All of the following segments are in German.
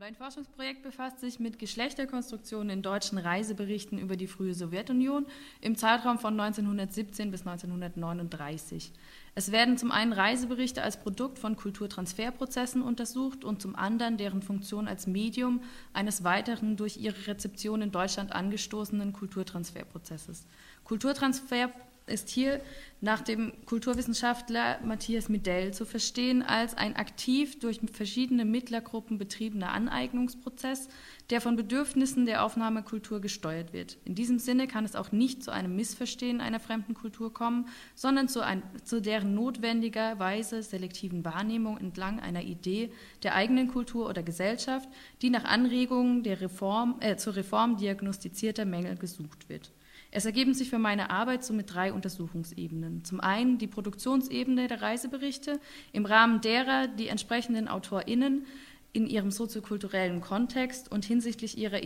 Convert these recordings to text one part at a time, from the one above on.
Mein Forschungsprojekt befasst sich mit Geschlechterkonstruktionen in deutschen Reiseberichten über die frühe Sowjetunion im Zeitraum von 1917 bis 1939. Es werden zum einen Reiseberichte als Produkt von Kulturtransferprozessen untersucht und zum anderen deren Funktion als Medium eines weiteren durch ihre Rezeption in Deutschland angestoßenen Kulturtransferprozesses. Kulturtransfer ist hier nach dem Kulturwissenschaftler Matthias Midell zu verstehen als ein aktiv durch verschiedene Mittlergruppen betriebener Aneignungsprozess, der von Bedürfnissen der Aufnahmekultur gesteuert wird. In diesem Sinne kann es auch nicht zu einem Missverstehen einer fremden Kultur kommen, sondern zu, ein, zu deren notwendigerweise selektiven Wahrnehmung entlang einer Idee der eigenen Kultur oder Gesellschaft, die nach Anregungen der Reform, äh, zur Reform diagnostizierter Mängel gesucht wird. Es ergeben sich für meine Arbeit somit drei Untersuchungsebenen. Zum einen die Produktionsebene der Reiseberichte, im Rahmen derer die entsprechenden AutorInnen in ihrem soziokulturellen Kontext und hinsichtlich ihrer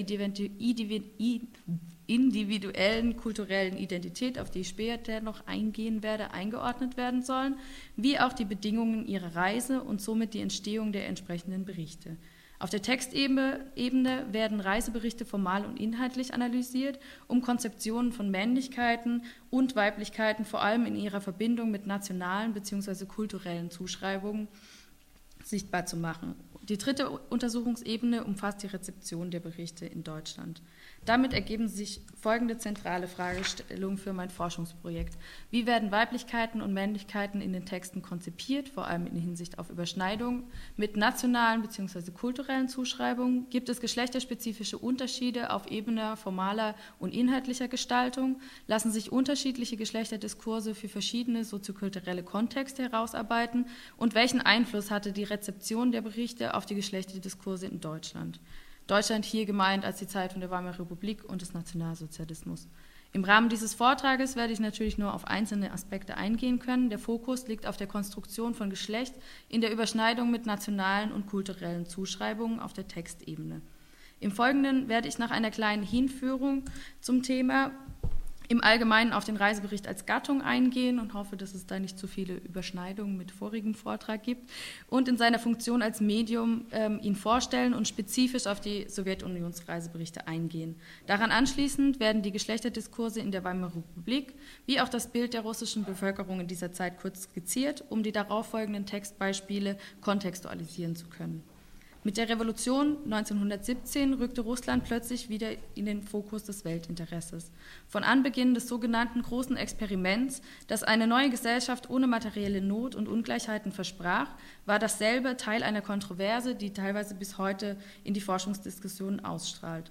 individuellen kulturellen Identität, auf die ich später noch eingehen werde, eingeordnet werden sollen, wie auch die Bedingungen ihrer Reise und somit die Entstehung der entsprechenden Berichte. Auf der Textebene werden Reiseberichte formal und inhaltlich analysiert, um Konzeptionen von Männlichkeiten und Weiblichkeiten vor allem in ihrer Verbindung mit nationalen bzw. kulturellen Zuschreibungen sichtbar zu machen. Die dritte Untersuchungsebene umfasst die Rezeption der Berichte in Deutschland. Damit ergeben sich folgende zentrale Fragestellungen für mein Forschungsprojekt. Wie werden Weiblichkeiten und Männlichkeiten in den Texten konzipiert, vor allem in Hinsicht auf Überschneidung mit nationalen bzw. kulturellen Zuschreibungen? Gibt es geschlechterspezifische Unterschiede auf Ebene formaler und inhaltlicher Gestaltung? Lassen sich unterschiedliche Geschlechterdiskurse für verschiedene soziokulturelle Kontexte herausarbeiten? Und welchen Einfluss hatte die Rezeption der Berichte auf die Geschlechterdiskurse in Deutschland? Deutschland hier gemeint als die Zeit von der Weimarer Republik und des Nationalsozialismus. Im Rahmen dieses Vortrages werde ich natürlich nur auf einzelne Aspekte eingehen können. Der Fokus liegt auf der Konstruktion von Geschlecht in der Überschneidung mit nationalen und kulturellen Zuschreibungen auf der Textebene. Im Folgenden werde ich nach einer kleinen Hinführung zum Thema im Allgemeinen auf den Reisebericht als Gattung eingehen und hoffe, dass es da nicht zu viele Überschneidungen mit vorigem Vortrag gibt und in seiner Funktion als Medium ähm, ihn vorstellen und spezifisch auf die Sowjetunionsreiseberichte eingehen. Daran anschließend werden die Geschlechterdiskurse in der Weimarer Republik wie auch das Bild der russischen Bevölkerung in dieser Zeit kurz skizziert, um die darauffolgenden Textbeispiele kontextualisieren zu können. Mit der Revolution 1917 rückte Russland plötzlich wieder in den Fokus des Weltinteresses. Von Anbeginn des sogenannten großen Experiments, das eine neue Gesellschaft ohne materielle Not und Ungleichheiten versprach, war dasselbe Teil einer Kontroverse, die teilweise bis heute in die Forschungsdiskussionen ausstrahlt.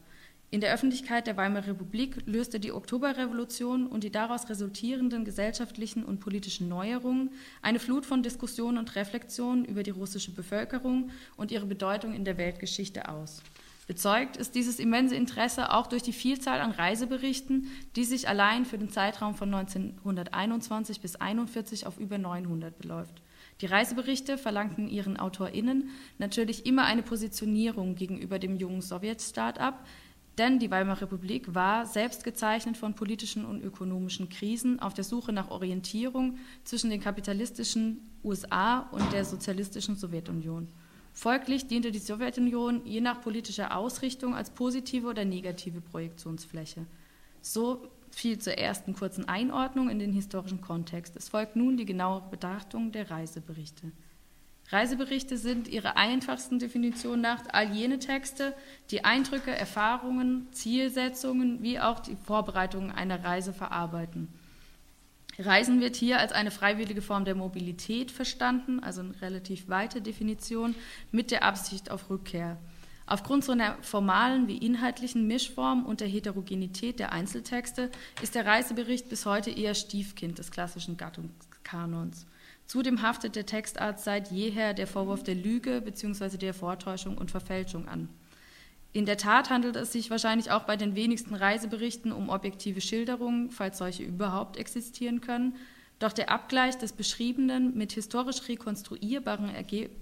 In der Öffentlichkeit der Weimarer Republik löste die Oktoberrevolution und die daraus resultierenden gesellschaftlichen und politischen Neuerungen eine Flut von Diskussionen und Reflexionen über die russische Bevölkerung und ihre Bedeutung in der Weltgeschichte aus. Bezeugt ist dieses immense Interesse auch durch die Vielzahl an Reiseberichten, die sich allein für den Zeitraum von 1921 bis 1941 auf über 900 beläuft. Die Reiseberichte verlangten ihren AutorInnen natürlich immer eine Positionierung gegenüber dem jungen Sowjetstaat ab, denn die Weimarer Republik war selbst gezeichnet von politischen und ökonomischen Krisen auf der Suche nach Orientierung zwischen den kapitalistischen USA und der sozialistischen Sowjetunion. Folglich diente die Sowjetunion je nach politischer Ausrichtung als positive oder negative Projektionsfläche. So viel zur ersten kurzen Einordnung in den historischen Kontext. Es folgt nun die genauere Betrachtung der Reiseberichte. Reiseberichte sind ihrer einfachsten Definition nach all jene Texte, die Eindrücke, Erfahrungen, Zielsetzungen wie auch die Vorbereitungen einer Reise verarbeiten. Reisen wird hier als eine freiwillige Form der Mobilität verstanden, also eine relativ weite Definition, mit der Absicht auf Rückkehr. Aufgrund so einer formalen wie inhaltlichen Mischform und der Heterogenität der Einzeltexte ist der Reisebericht bis heute eher Stiefkind des klassischen Gattungskanons. Zudem haftet der Textarzt seit jeher der Vorwurf der Lüge bzw. der Vortäuschung und Verfälschung an. In der Tat handelt es sich wahrscheinlich auch bei den wenigsten Reiseberichten um objektive Schilderungen, falls solche überhaupt existieren können. Doch der Abgleich des Beschriebenen mit historisch rekonstruierbaren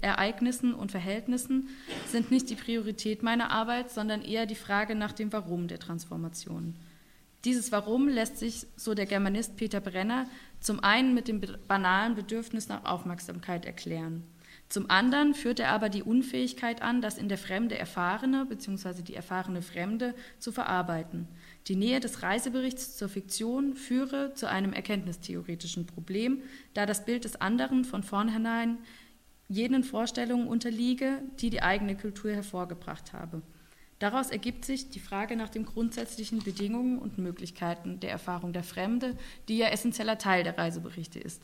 Ereignissen und Verhältnissen sind nicht die Priorität meiner Arbeit, sondern eher die Frage nach dem Warum der Transformation. Dieses Warum lässt sich, so der Germanist Peter Brenner, zum einen mit dem banalen Bedürfnis nach Aufmerksamkeit erklären. Zum anderen führt er aber die Unfähigkeit an, das in der Fremde Erfahrene bzw. die erfahrene Fremde zu verarbeiten. Die Nähe des Reiseberichts zur Fiktion führe zu einem erkenntnistheoretischen Problem, da das Bild des anderen von vornherein jenen Vorstellungen unterliege, die die eigene Kultur hervorgebracht habe. Daraus ergibt sich die Frage nach den grundsätzlichen Bedingungen und Möglichkeiten der Erfahrung der Fremde, die ja essentieller Teil der Reiseberichte ist.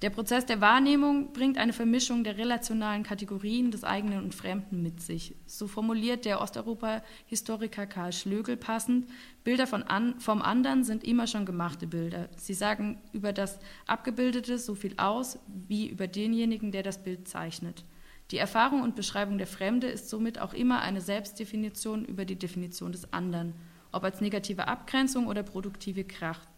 Der Prozess der Wahrnehmung bringt eine Vermischung der relationalen Kategorien des eigenen und Fremden mit sich. So formuliert der Osteuropa-Historiker Karl Schlögel passend, Bilder an, vom anderen sind immer schon gemachte Bilder. Sie sagen über das Abgebildete so viel aus, wie über denjenigen, der das Bild zeichnet. Die Erfahrung und Beschreibung der Fremde ist somit auch immer eine Selbstdefinition über die Definition des anderen, ob als negative Abgrenzung oder produktive Kraft.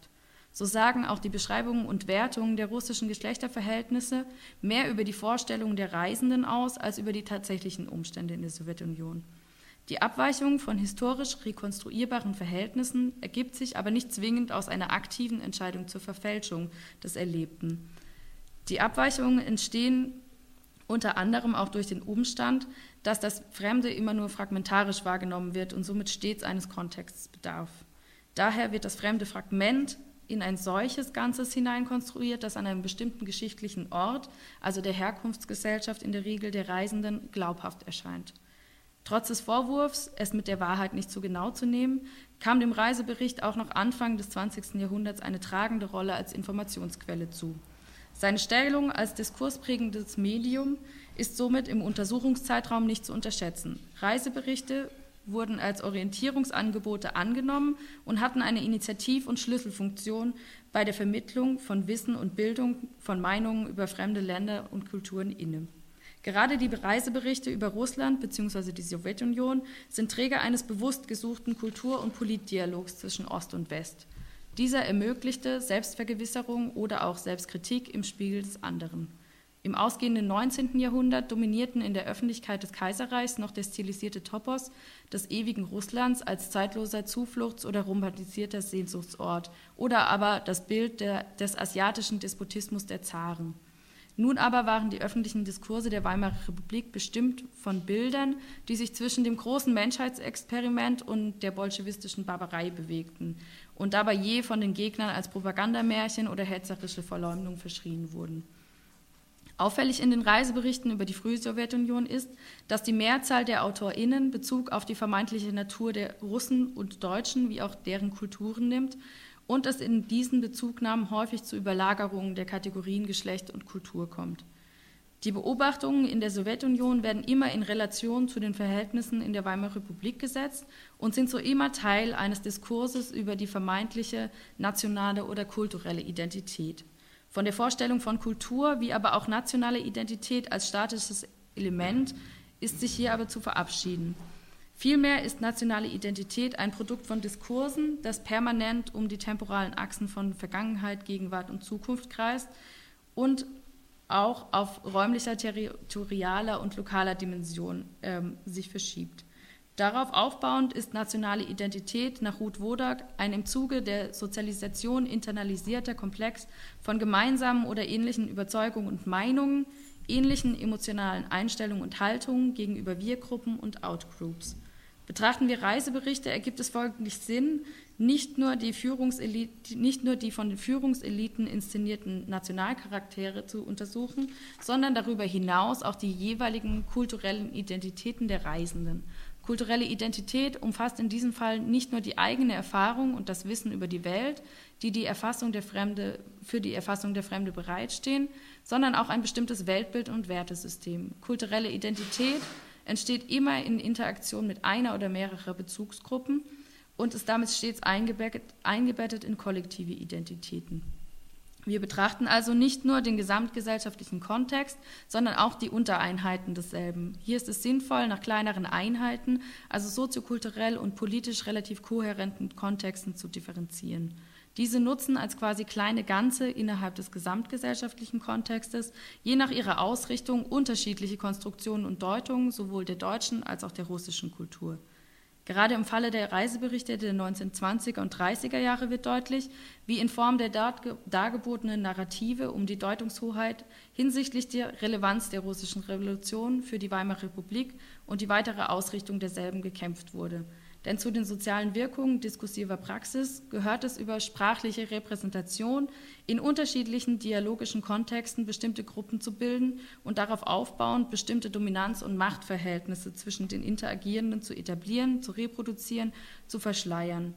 So sagen auch die Beschreibungen und Wertungen der russischen Geschlechterverhältnisse mehr über die Vorstellungen der Reisenden aus als über die tatsächlichen Umstände in der Sowjetunion. Die Abweichung von historisch rekonstruierbaren Verhältnissen ergibt sich aber nicht zwingend aus einer aktiven Entscheidung zur Verfälschung des Erlebten. Die Abweichungen entstehen unter anderem auch durch den Umstand, dass das Fremde immer nur fragmentarisch wahrgenommen wird und somit stets eines Kontexts bedarf. Daher wird das fremde Fragment in ein solches Ganzes hineinkonstruiert, das an einem bestimmten geschichtlichen Ort, also der Herkunftsgesellschaft in der Regel der Reisenden, glaubhaft erscheint. Trotz des Vorwurfs, es mit der Wahrheit nicht so genau zu nehmen, kam dem Reisebericht auch noch Anfang des 20. Jahrhunderts eine tragende Rolle als Informationsquelle zu. Seine Stellung als diskursprägendes Medium ist somit im Untersuchungszeitraum nicht zu unterschätzen. Reiseberichte wurden als Orientierungsangebote angenommen und hatten eine Initiativ- und Schlüsselfunktion bei der Vermittlung von Wissen und Bildung von Meinungen über fremde Länder und Kulturen inne. Gerade die Reiseberichte über Russland bzw. die Sowjetunion sind Träger eines bewusst gesuchten Kultur- und Politdialogs zwischen Ost und West. Dieser ermöglichte Selbstvergewisserung oder auch Selbstkritik im Spiegel des anderen. Im ausgehenden 19. Jahrhundert dominierten in der Öffentlichkeit des Kaiserreichs noch der stilisierte Topos des ewigen Russlands als zeitloser Zufluchts- oder romantisierter Sehnsuchtsort oder aber das Bild der, des asiatischen Despotismus der Zaren. Nun aber waren die öffentlichen Diskurse der Weimarer Republik bestimmt von Bildern, die sich zwischen dem großen Menschheitsexperiment und der bolschewistischen Barbarei bewegten und dabei je von den Gegnern als Propagandamärchen oder hetzerische Verleumdung verschrien wurden. Auffällig in den Reiseberichten über die frühe Sowjetunion ist, dass die Mehrzahl der AutorInnen Bezug auf die vermeintliche Natur der Russen und Deutschen wie auch deren Kulturen nimmt und es in diesen Bezugnahmen häufig zu Überlagerungen der Kategorien Geschlecht und Kultur kommt. Die Beobachtungen in der Sowjetunion werden immer in Relation zu den Verhältnissen in der Weimarer Republik gesetzt und sind so immer Teil eines Diskurses über die vermeintliche nationale oder kulturelle Identität. Von der Vorstellung von Kultur wie aber auch nationale Identität als statisches Element ist sich hier aber zu verabschieden. Vielmehr ist nationale Identität ein Produkt von Diskursen, das permanent um die temporalen Achsen von Vergangenheit, Gegenwart und Zukunft kreist und auch auf räumlicher, territorialer und lokaler Dimension ähm, sich verschiebt. Darauf aufbauend ist nationale Identität nach Ruth Wodak ein im Zuge der Sozialisation internalisierter Komplex von gemeinsamen oder ähnlichen Überzeugungen und Meinungen, ähnlichen emotionalen Einstellungen und Haltungen gegenüber Wir-Gruppen und Outgroups. Betrachten wir Reiseberichte, ergibt es folglich Sinn, nicht nur, die nicht nur die von den Führungseliten inszenierten Nationalcharaktere zu untersuchen, sondern darüber hinaus auch die jeweiligen kulturellen Identitäten der Reisenden Kulturelle Identität umfasst in diesem Fall nicht nur die eigene Erfahrung und das Wissen über die Welt, die, die Erfassung der Fremde, für die Erfassung der Fremde bereitstehen, sondern auch ein bestimmtes Weltbild und Wertesystem. Kulturelle Identität entsteht immer in Interaktion mit einer oder mehrerer Bezugsgruppen und ist damit stets eingebettet, eingebettet in kollektive Identitäten. Wir betrachten also nicht nur den gesamtgesellschaftlichen Kontext, sondern auch die Untereinheiten desselben. Hier ist es sinnvoll, nach kleineren Einheiten, also soziokulturell und politisch relativ kohärenten Kontexten zu differenzieren. Diese nutzen als quasi kleine Ganze innerhalb des gesamtgesellschaftlichen Kontextes je nach ihrer Ausrichtung unterschiedliche Konstruktionen und Deutungen sowohl der deutschen als auch der russischen Kultur. Gerade im Falle der Reiseberichte der 1920er und 30er Jahre wird deutlich, wie in Form der dargebotenen Narrative um die Deutungshoheit hinsichtlich der Relevanz der russischen Revolution für die Weimarer Republik und die weitere Ausrichtung derselben gekämpft wurde. Denn zu den sozialen Wirkungen diskursiver Praxis gehört es über sprachliche Repräsentation in unterschiedlichen dialogischen Kontexten bestimmte Gruppen zu bilden und darauf aufbauend bestimmte Dominanz- und Machtverhältnisse zwischen den Interagierenden zu etablieren, zu reproduzieren, zu verschleiern,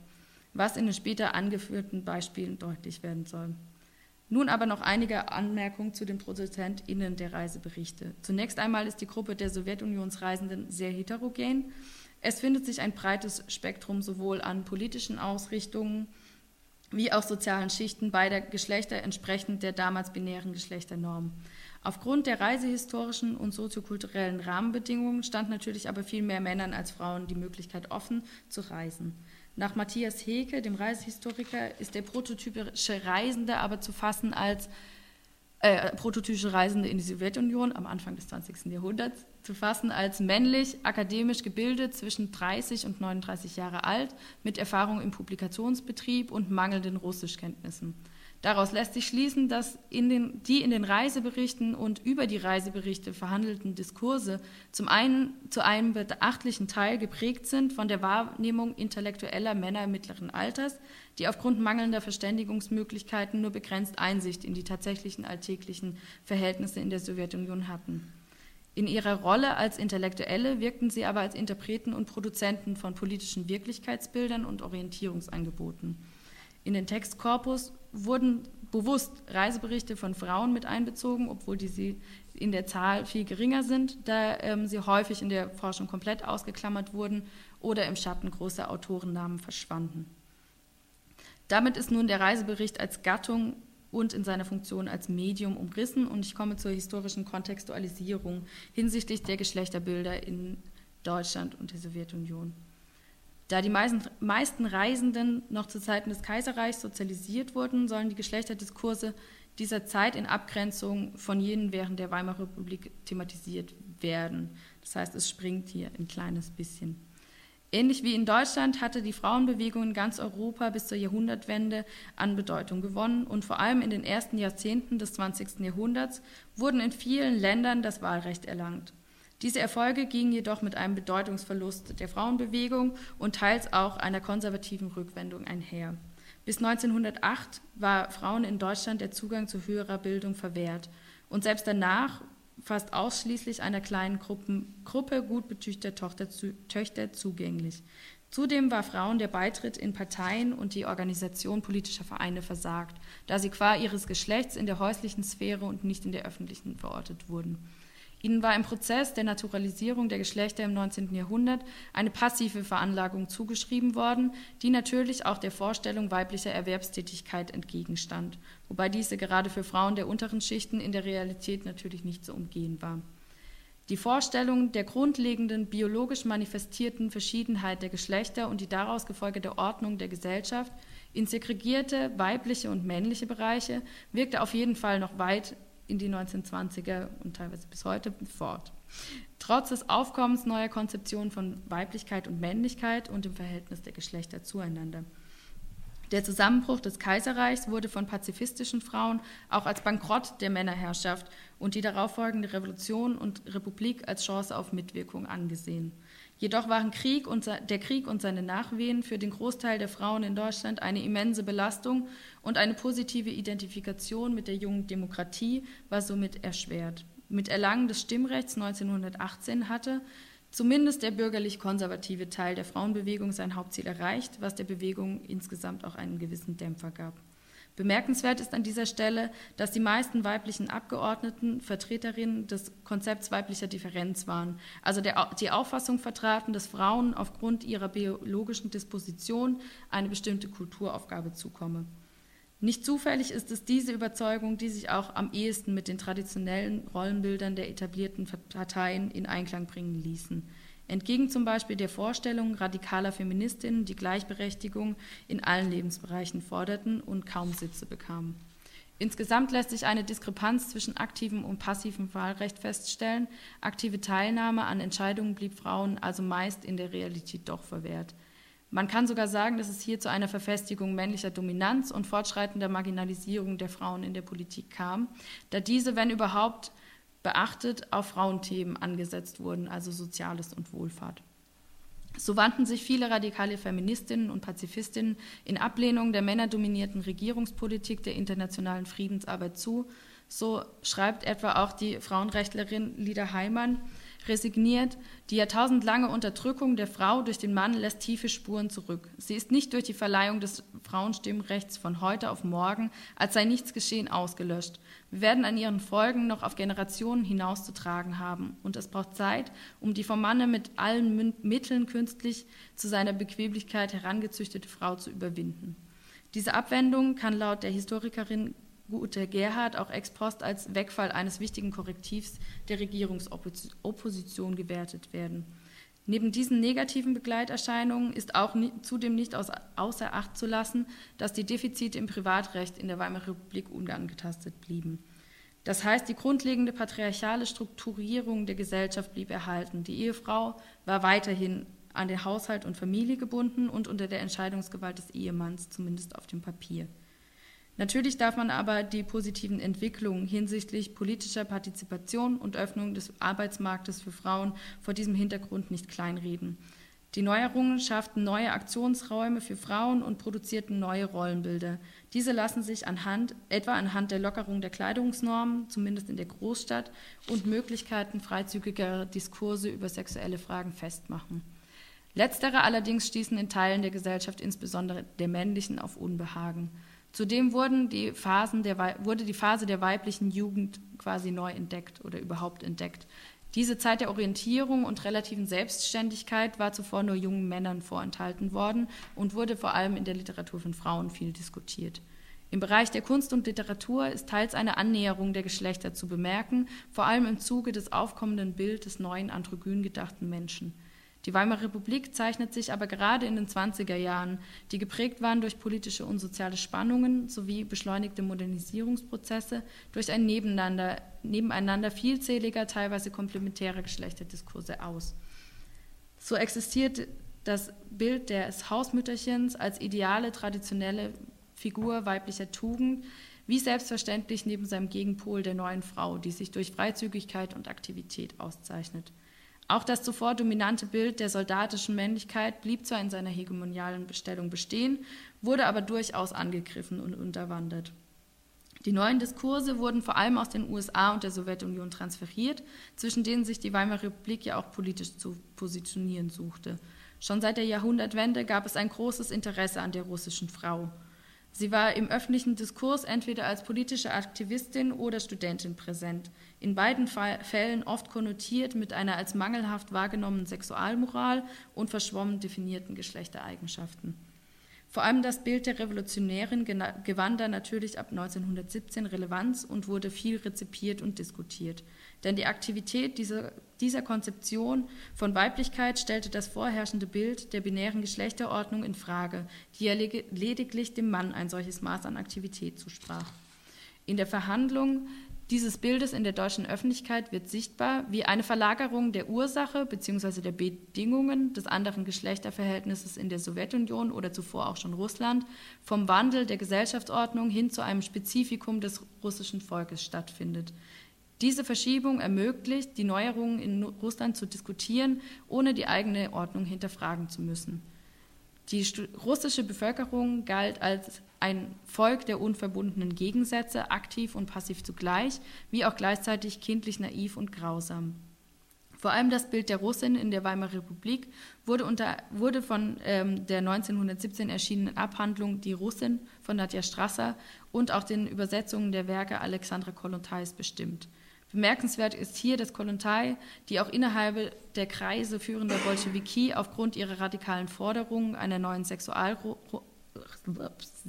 was in den später angeführten Beispielen deutlich werden soll. Nun aber noch einige Anmerkungen zu den ProduzentInnen der Reiseberichte. Zunächst einmal ist die Gruppe der Sowjetunionsreisenden sehr heterogen. Es findet sich ein breites Spektrum sowohl an politischen Ausrichtungen wie auch sozialen Schichten beider Geschlechter entsprechend der damals binären Geschlechternorm. Aufgrund der reisehistorischen und soziokulturellen Rahmenbedingungen stand natürlich aber viel mehr Männern als Frauen die Möglichkeit offen zu reisen. Nach Matthias Heke, dem Reisehistoriker, ist der prototypische Reisende aber zu fassen als äh, prototypische Reisende in die Sowjetunion am Anfang des 20. Jahrhunderts zu fassen als männlich, akademisch gebildet, zwischen 30 und 39 Jahre alt, mit Erfahrung im Publikationsbetrieb und mangelnden Russischkenntnissen. Daraus lässt sich schließen, dass in den, die in den Reiseberichten und über die Reiseberichte verhandelten Diskurse zum einen zu einem beachtlichen Teil geprägt sind von der Wahrnehmung intellektueller Männer mittleren Alters, die aufgrund mangelnder Verständigungsmöglichkeiten nur begrenzt Einsicht in die tatsächlichen alltäglichen Verhältnisse in der Sowjetunion hatten. In ihrer Rolle als Intellektuelle wirkten sie aber als Interpreten und Produzenten von politischen Wirklichkeitsbildern und Orientierungsangeboten. In den Textkorpus wurden bewusst Reiseberichte von Frauen mit einbezogen, obwohl die sie in der Zahl viel geringer sind, da ähm, sie häufig in der Forschung komplett ausgeklammert wurden oder im Schatten großer Autorennamen verschwanden. Damit ist nun der Reisebericht als Gattung und in seiner Funktion als Medium umrissen und ich komme zur historischen Kontextualisierung hinsichtlich der Geschlechterbilder in Deutschland und der Sowjetunion. Da die meisten Reisenden noch zu Zeiten des Kaiserreichs sozialisiert wurden, sollen die Geschlechterdiskurse dieser Zeit in Abgrenzung von jenen während der Weimarer Republik thematisiert werden. Das heißt, es springt hier ein kleines bisschen. Ähnlich wie in Deutschland hatte die Frauenbewegung in ganz Europa bis zur Jahrhundertwende an Bedeutung gewonnen und vor allem in den ersten Jahrzehnten des 20. Jahrhunderts wurden in vielen Ländern das Wahlrecht erlangt. Diese Erfolge gingen jedoch mit einem Bedeutungsverlust der Frauenbewegung und teils auch einer konservativen Rückwendung einher. Bis 1908 war Frauen in Deutschland der Zugang zu höherer Bildung verwehrt. Und selbst danach fast ausschließlich einer kleinen Gruppen, Gruppe gut betüchter Tochter, Töchter zugänglich. Zudem war Frauen der Beitritt in Parteien und die Organisation politischer Vereine versagt, da sie qua ihres Geschlechts in der häuslichen Sphäre und nicht in der öffentlichen verortet wurden. Ihnen war im Prozess der Naturalisierung der Geschlechter im 19. Jahrhundert eine passive Veranlagung zugeschrieben worden, die natürlich auch der Vorstellung weiblicher Erwerbstätigkeit entgegenstand, wobei diese gerade für Frauen der unteren Schichten in der Realität natürlich nicht zu umgehen war. Die Vorstellung der grundlegenden biologisch manifestierten Verschiedenheit der Geschlechter und die daraus gefolgte Ordnung der Gesellschaft in segregierte weibliche und männliche Bereiche wirkte auf jeden Fall noch weit in die 1920er und teilweise bis heute fort. Trotz des Aufkommens neuer Konzeptionen von Weiblichkeit und Männlichkeit und dem Verhältnis der Geschlechter zueinander. Der Zusammenbruch des Kaiserreichs wurde von pazifistischen Frauen auch als Bankrott der Männerherrschaft und die darauffolgende Revolution und Republik als Chance auf Mitwirkung angesehen. Jedoch waren Krieg und, der Krieg und seine Nachwehen für den Großteil der Frauen in Deutschland eine immense Belastung und eine positive Identifikation mit der jungen Demokratie war somit erschwert. Mit Erlangen des Stimmrechts 1918 hatte zumindest der bürgerlich-konservative Teil der Frauenbewegung sein Hauptziel erreicht, was der Bewegung insgesamt auch einen gewissen Dämpfer gab. Bemerkenswert ist an dieser Stelle, dass die meisten weiblichen Abgeordneten Vertreterinnen des Konzepts weiblicher Differenz waren, also der, die Auffassung vertraten, dass Frauen aufgrund ihrer biologischen Disposition eine bestimmte Kulturaufgabe zukomme. Nicht zufällig ist es diese Überzeugung, die sich auch am ehesten mit den traditionellen Rollenbildern der etablierten Parteien in Einklang bringen ließen. Entgegen zum Beispiel der Vorstellung radikaler Feministinnen, die Gleichberechtigung in allen Lebensbereichen forderten und kaum Sitze bekamen. Insgesamt lässt sich eine Diskrepanz zwischen aktivem und passivem Wahlrecht feststellen. Aktive Teilnahme an Entscheidungen blieb Frauen also meist in der Realität doch verwehrt. Man kann sogar sagen, dass es hier zu einer Verfestigung männlicher Dominanz und fortschreitender Marginalisierung der Frauen in der Politik kam, da diese, wenn überhaupt beachtet, auf Frauenthemen angesetzt wurden, also Soziales und Wohlfahrt. So wandten sich viele radikale Feministinnen und Pazifistinnen in Ablehnung der männerdominierten Regierungspolitik der internationalen Friedensarbeit zu. So schreibt etwa auch die Frauenrechtlerin Lida Heimann, resigniert, die jahrtausendlange Unterdrückung der Frau durch den Mann lässt tiefe Spuren zurück. Sie ist nicht durch die Verleihung des Frauenstimmrechts von heute auf morgen, als sei nichts geschehen, ausgelöscht. Wir werden an ihren Folgen noch auf Generationen hinauszutragen haben. Und es braucht Zeit, um die vom Manne mit allen Mitteln künstlich zu seiner Bequemlichkeit herangezüchtete Frau zu überwinden. Diese Abwendung kann laut der Historikerin Ute Gerhard auch ex post als Wegfall eines wichtigen Korrektivs der Regierungsopposition gewertet werden. Neben diesen negativen Begleiterscheinungen ist auch nie, zudem nicht aus, außer Acht zu lassen, dass die Defizite im Privatrecht in der Weimarer Republik unangetastet blieben. Das heißt, die grundlegende patriarchale Strukturierung der Gesellschaft blieb erhalten. Die Ehefrau war weiterhin an den Haushalt und Familie gebunden und unter der Entscheidungsgewalt des Ehemanns, zumindest auf dem Papier. Natürlich darf man aber die positiven Entwicklungen hinsichtlich politischer Partizipation und Öffnung des Arbeitsmarktes für Frauen vor diesem Hintergrund nicht kleinreden. Die Neuerungen schafften neue Aktionsräume für Frauen und produzierten neue Rollenbilder. Diese lassen sich anhand, etwa anhand der Lockerung der Kleidungsnormen, zumindest in der Großstadt, und Möglichkeiten freizügiger Diskurse über sexuelle Fragen festmachen. Letztere allerdings stießen in Teilen der Gesellschaft, insbesondere der männlichen, auf Unbehagen. Zudem wurden die Phasen der, wurde die Phase der weiblichen Jugend quasi neu entdeckt oder überhaupt entdeckt. Diese Zeit der Orientierung und relativen Selbstständigkeit war zuvor nur jungen Männern vorenthalten worden und wurde vor allem in der Literatur von Frauen viel diskutiert. Im Bereich der Kunst und Literatur ist teils eine Annäherung der Geschlechter zu bemerken, vor allem im Zuge des aufkommenden Bildes des neuen androgyn gedachten Menschen. Die Weimarer Republik zeichnet sich aber gerade in den 20er Jahren, die geprägt waren durch politische und soziale Spannungen sowie beschleunigte Modernisierungsprozesse, durch ein Nebeneinander, Nebeneinander vielzähliger, teilweise komplementärer Geschlechterdiskurse aus. So existiert das Bild des Hausmütterchens als ideale, traditionelle Figur weiblicher Tugend, wie selbstverständlich neben seinem Gegenpol der neuen Frau, die sich durch Freizügigkeit und Aktivität auszeichnet. Auch das zuvor dominante Bild der soldatischen Männlichkeit blieb zwar in seiner hegemonialen Bestellung bestehen, wurde aber durchaus angegriffen und unterwandert. Die neuen Diskurse wurden vor allem aus den USA und der Sowjetunion transferiert, zwischen denen sich die Weimarer Republik ja auch politisch zu positionieren suchte. Schon seit der Jahrhundertwende gab es ein großes Interesse an der russischen Frau. Sie war im öffentlichen Diskurs entweder als politische Aktivistin oder Studentin präsent, in beiden Fällen oft konnotiert mit einer als mangelhaft wahrgenommenen Sexualmoral und verschwommen definierten Geschlechtereigenschaften. Vor allem das Bild der Revolutionärin gewann dann natürlich ab 1917 Relevanz und wurde viel rezipiert und diskutiert. Denn die Aktivität dieser, dieser Konzeption von Weiblichkeit stellte das vorherrschende Bild der binären Geschlechterordnung in Frage, die ja lediglich dem Mann ein solches Maß an Aktivität zusprach. In der Verhandlung dieses Bildes in der deutschen Öffentlichkeit wird sichtbar, wie eine Verlagerung der Ursache bzw. der Bedingungen des anderen Geschlechterverhältnisses in der Sowjetunion oder zuvor auch schon Russland vom Wandel der Gesellschaftsordnung hin zu einem Spezifikum des russischen Volkes stattfindet. Diese Verschiebung ermöglicht, die Neuerungen in Russland zu diskutieren, ohne die eigene Ordnung hinterfragen zu müssen. Die russische Bevölkerung galt als ein Volk der unverbundenen Gegensätze, aktiv und passiv zugleich, wie auch gleichzeitig kindlich naiv und grausam. Vor allem das Bild der Russin in der Weimarer Republik wurde, unter, wurde von ähm, der 1917 erschienenen Abhandlung Die Russin von Nadja Strasser und auch den Übersetzungen der Werke Alexandra Kolontais bestimmt. Bemerkenswert ist hier, dass Kolontai, die auch innerhalb der Kreise führender Bolschewiki aufgrund ihrer radikalen Forderungen einer neuen Sexualro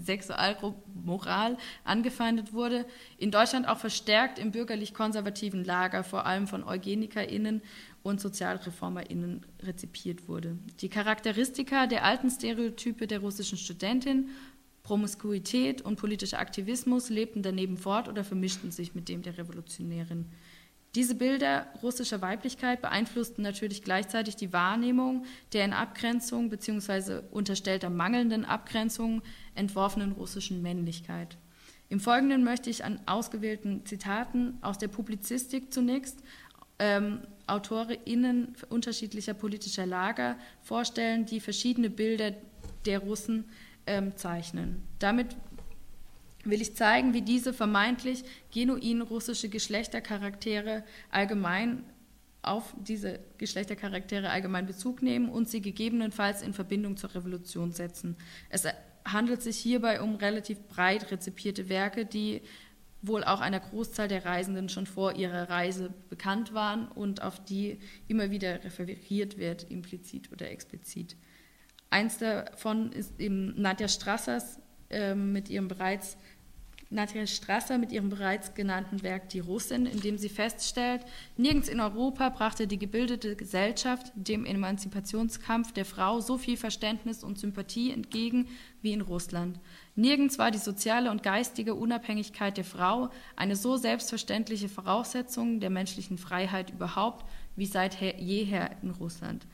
Sexualmoral angefeindet wurde, in Deutschland auch verstärkt im bürgerlich-konservativen Lager, vor allem von EugenikerInnen und SozialreformerInnen rezipiert wurde. Die Charakteristika der alten Stereotype der russischen Studentin Promiskuität und politischer Aktivismus lebten daneben fort oder vermischten sich mit dem der Revolutionärin. Diese Bilder russischer Weiblichkeit beeinflussten natürlich gleichzeitig die Wahrnehmung der in Abgrenzung bzw. unterstellter mangelnden Abgrenzung entworfenen russischen Männlichkeit. Im Folgenden möchte ich an ausgewählten Zitaten aus der Publizistik zunächst ähm, AutorInnen unterschiedlicher politischer Lager vorstellen, die verschiedene Bilder der Russen ähm, zeichnen. Damit will ich zeigen, wie diese vermeintlich genuin russische Geschlechtercharaktere allgemein auf diese Geschlechtercharaktere allgemein Bezug nehmen und sie gegebenenfalls in Verbindung zur Revolution setzen. Es handelt sich hierbei um relativ breit rezipierte Werke, die wohl auch einer Großzahl der Reisenden schon vor ihrer Reise bekannt waren und auf die immer wieder referiert wird, implizit oder explizit. Eins davon ist eben Nadja Strassers äh, mit ihrem bereits Nadja Strasser mit ihrem bereits genannten Werk Die Russin, in dem sie feststellt, nirgends in Europa brachte die gebildete Gesellschaft dem Emanzipationskampf der Frau so viel Verständnis und Sympathie entgegen wie in Russland. Nirgends war die soziale und geistige Unabhängigkeit der Frau eine so selbstverständliche Voraussetzung der menschlichen Freiheit überhaupt wie seit jeher in Russland.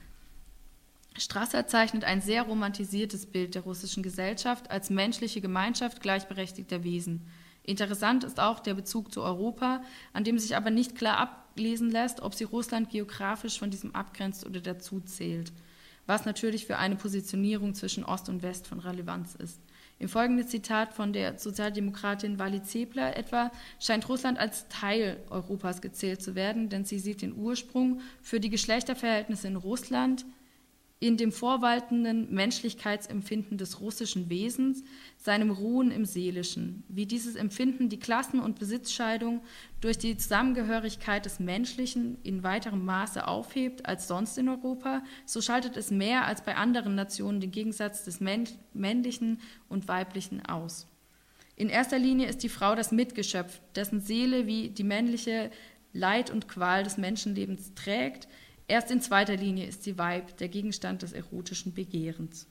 Strasser zeichnet ein sehr romantisiertes Bild der russischen Gesellschaft als menschliche Gemeinschaft gleichberechtigter Wesen. Interessant ist auch der Bezug zu Europa, an dem sich aber nicht klar ablesen lässt, ob sie Russland geografisch von diesem abgrenzt oder dazu zählt, was natürlich für eine Positionierung zwischen Ost und West von Relevanz ist. Im folgenden Zitat von der Sozialdemokratin Wally Zebler etwa scheint Russland als Teil Europas gezählt zu werden, denn sie sieht den Ursprung für die Geschlechterverhältnisse in Russland in dem vorwaltenden Menschlichkeitsempfinden des russischen Wesens, seinem Ruhen im Seelischen, wie dieses Empfinden die Klassen- und Besitzscheidung durch die Zusammengehörigkeit des Menschlichen in weiterem Maße aufhebt als sonst in Europa, so schaltet es mehr als bei anderen Nationen den Gegensatz des Männlichen und Weiblichen aus. In erster Linie ist die Frau das Mitgeschöpf, dessen Seele wie die männliche Leid und Qual des Menschenlebens trägt, Erst in zweiter Linie ist sie Weib, der Gegenstand des erotischen Begehrens.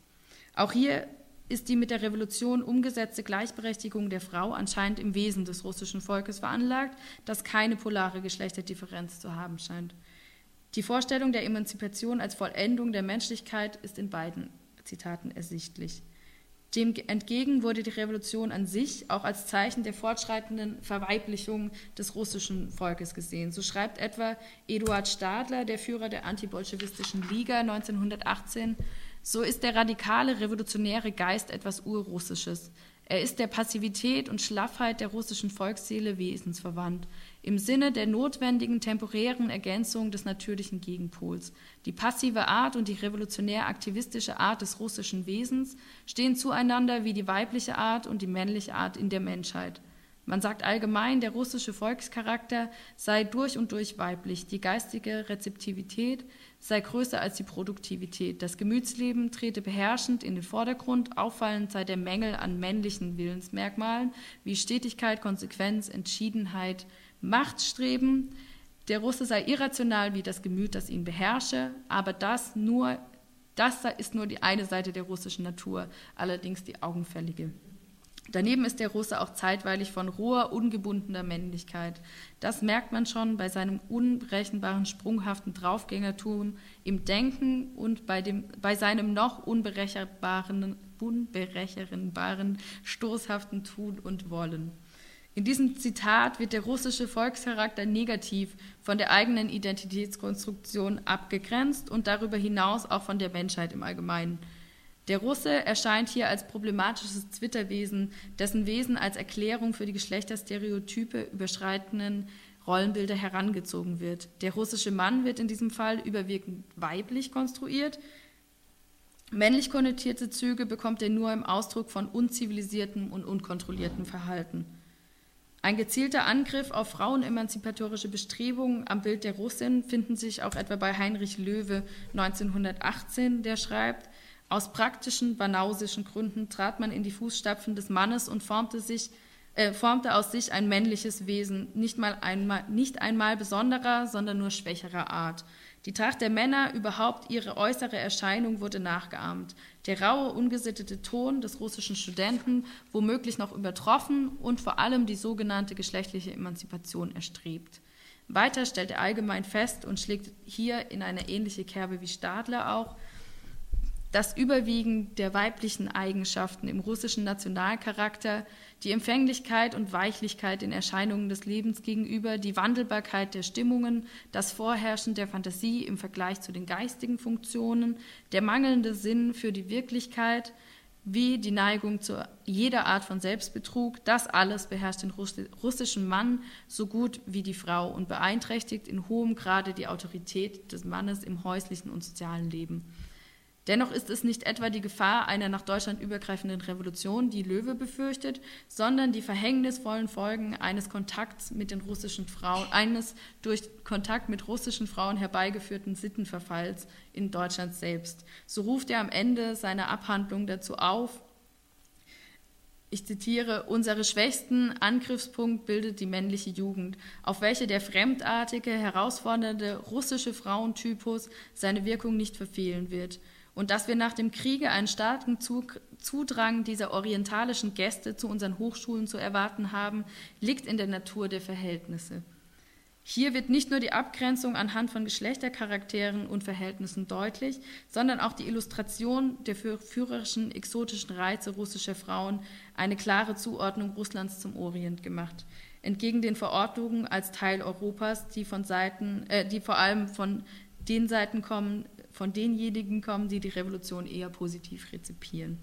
Auch hier ist die mit der Revolution umgesetzte Gleichberechtigung der Frau anscheinend im Wesen des russischen Volkes veranlagt, das keine polare Geschlechterdifferenz zu haben scheint. Die Vorstellung der Emanzipation als Vollendung der Menschlichkeit ist in beiden Zitaten ersichtlich. Dem entgegen wurde die Revolution an sich auch als Zeichen der fortschreitenden Verweiblichung des russischen Volkes gesehen. So schreibt etwa Eduard Stadler, der Führer der antibolschewistischen Liga 1918, so ist der radikale revolutionäre Geist etwas Urrussisches. Er ist der Passivität und Schlaffheit der russischen Volksseele wesensverwandt im Sinne der notwendigen temporären Ergänzung des natürlichen Gegenpols. Die passive Art und die revolutionär-aktivistische Art des russischen Wesens stehen zueinander wie die weibliche Art und die männliche Art in der Menschheit. Man sagt allgemein, der russische Volkscharakter sei durch und durch weiblich, die geistige Rezeptivität sei größer als die Produktivität, das Gemütsleben trete beherrschend in den Vordergrund, auffallend sei der Mängel an männlichen Willensmerkmalen wie Stetigkeit, Konsequenz, Entschiedenheit, Machtstreben. Der Russe sei irrational wie das Gemüt, das ihn beherrsche, aber das nur das ist nur die eine Seite der russischen Natur, allerdings die augenfällige. Daneben ist der Russe auch zeitweilig von roher, ungebundener Männlichkeit. Das merkt man schon bei seinem unberechenbaren, sprunghaften Draufgängertum im Denken und bei, dem, bei seinem noch unberechenbaren, unberechenbaren, stoßhaften Tun und Wollen. In diesem Zitat wird der russische Volkscharakter negativ von der eigenen Identitätskonstruktion abgegrenzt und darüber hinaus auch von der Menschheit im Allgemeinen. Der Russe erscheint hier als problematisches Zwitterwesen, dessen Wesen als Erklärung für die Geschlechterstereotype überschreitenden Rollenbilder herangezogen wird. Der russische Mann wird in diesem Fall überwiegend weiblich konstruiert. Männlich konnotierte Züge bekommt er nur im Ausdruck von unzivilisiertem und unkontrolliertem Verhalten. Ein gezielter Angriff auf frauenemanzipatorische Bestrebungen am Bild der Russin finden sich auch etwa bei Heinrich Löwe 1918, der schreibt, aus praktischen, banausischen Gründen trat man in die Fußstapfen des Mannes und formte, sich, äh, formte aus sich ein männliches Wesen, nicht, mal einmal, nicht einmal besonderer, sondern nur schwächerer Art. Die Tracht der Männer, überhaupt ihre äußere Erscheinung wurde nachgeahmt. Der raue, ungesittete Ton des russischen Studenten womöglich noch übertroffen und vor allem die sogenannte geschlechtliche Emanzipation erstrebt. Weiter stellt er allgemein fest und schlägt hier in eine ähnliche Kerbe wie Stadler auch, das Überwiegen der weiblichen Eigenschaften im russischen Nationalcharakter, die Empfänglichkeit und Weichlichkeit den Erscheinungen des Lebens gegenüber, die Wandelbarkeit der Stimmungen, das Vorherrschen der Fantasie im Vergleich zu den geistigen Funktionen, der mangelnde Sinn für die Wirklichkeit, wie die Neigung zu jeder Art von Selbstbetrug, das alles beherrscht den russischen Mann so gut wie die Frau und beeinträchtigt in hohem Grade die Autorität des Mannes im häuslichen und sozialen Leben. Dennoch ist es nicht etwa die Gefahr einer nach Deutschland übergreifenden Revolution, die Löwe befürchtet, sondern die verhängnisvollen Folgen eines Kontakts mit den russischen Frauen, eines durch Kontakt mit russischen Frauen herbeigeführten Sittenverfalls in Deutschland selbst. So ruft er am Ende seiner Abhandlung dazu auf, ich zitiere, unsere schwächsten Angriffspunkt bildet die männliche Jugend, auf welche der fremdartige, herausfordernde russische Frauentypus seine Wirkung nicht verfehlen wird und dass wir nach dem Kriege einen starken Zudrang dieser orientalischen Gäste zu unseren Hochschulen zu erwarten haben, liegt in der Natur der Verhältnisse. Hier wird nicht nur die Abgrenzung anhand von Geschlechtercharakteren und Verhältnissen deutlich, sondern auch die Illustration der führerischen exotischen Reize russischer Frauen eine klare Zuordnung Russlands zum Orient gemacht. Entgegen den Verordnungen als Teil Europas, die, von Seiten, äh, die vor allem von den Seiten kommen, von denjenigen kommen, die die Revolution eher positiv rezipieren.